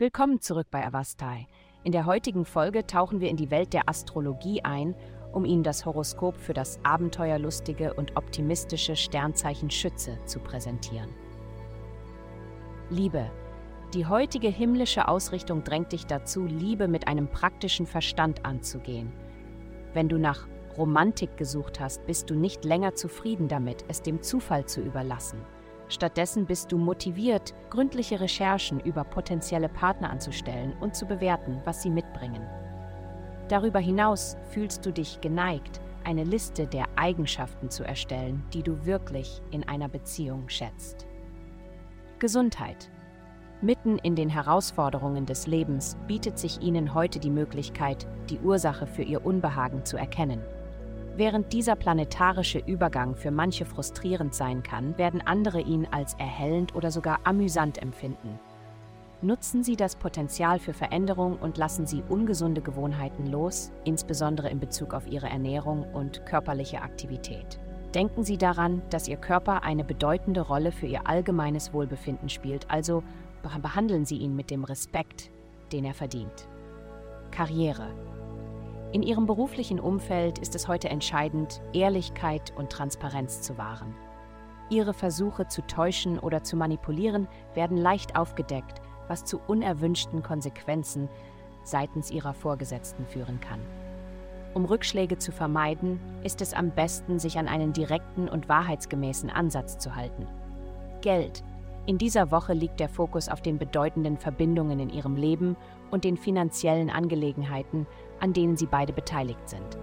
Willkommen zurück bei Avastai. In der heutigen Folge tauchen wir in die Welt der Astrologie ein, um Ihnen das Horoskop für das abenteuerlustige und optimistische Sternzeichen Schütze zu präsentieren. Liebe. Die heutige himmlische Ausrichtung drängt dich dazu, Liebe mit einem praktischen Verstand anzugehen. Wenn du nach Romantik gesucht hast, bist du nicht länger zufrieden damit, es dem Zufall zu überlassen. Stattdessen bist du motiviert, gründliche Recherchen über potenzielle Partner anzustellen und zu bewerten, was sie mitbringen. Darüber hinaus fühlst du dich geneigt, eine Liste der Eigenschaften zu erstellen, die du wirklich in einer Beziehung schätzt. Gesundheit. Mitten in den Herausforderungen des Lebens bietet sich ihnen heute die Möglichkeit, die Ursache für ihr Unbehagen zu erkennen Während dieser planetarische Übergang für manche frustrierend sein kann, werden andere ihn als erhellend oder sogar amüsant empfinden. Nutzen Sie das Potenzial für Veränderung und lassen Sie ungesunde Gewohnheiten los, insbesondere in Bezug auf Ihre Ernährung und körperliche Aktivität. Denken Sie daran, dass Ihr Körper eine bedeutende Rolle für Ihr allgemeines Wohlbefinden spielt, also behandeln Sie ihn mit dem Respekt, den er verdient. Karriere. In ihrem beruflichen Umfeld ist es heute entscheidend, Ehrlichkeit und Transparenz zu wahren. Ihre Versuche zu täuschen oder zu manipulieren werden leicht aufgedeckt, was zu unerwünschten Konsequenzen seitens ihrer Vorgesetzten führen kann. Um Rückschläge zu vermeiden, ist es am besten, sich an einen direkten und wahrheitsgemäßen Ansatz zu halten. Geld. In dieser Woche liegt der Fokus auf den bedeutenden Verbindungen in ihrem Leben und den finanziellen Angelegenheiten, an denen sie beide beteiligt sind.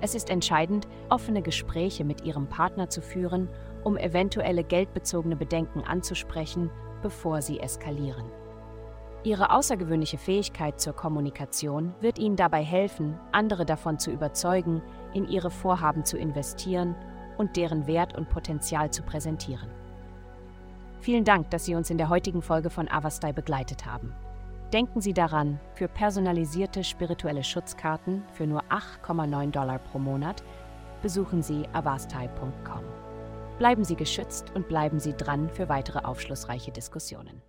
Es ist entscheidend, offene Gespräche mit ihrem Partner zu führen, um eventuelle geldbezogene Bedenken anzusprechen, bevor sie eskalieren. Ihre außergewöhnliche Fähigkeit zur Kommunikation wird Ihnen dabei helfen, andere davon zu überzeugen, in Ihre Vorhaben zu investieren und deren Wert und Potenzial zu präsentieren. Vielen Dank, dass Sie uns in der heutigen Folge von Avastai begleitet haben. Denken Sie daran, für personalisierte spirituelle Schutzkarten für nur 8,9 Dollar pro Monat besuchen Sie avastai.com. Bleiben Sie geschützt und bleiben Sie dran für weitere aufschlussreiche Diskussionen.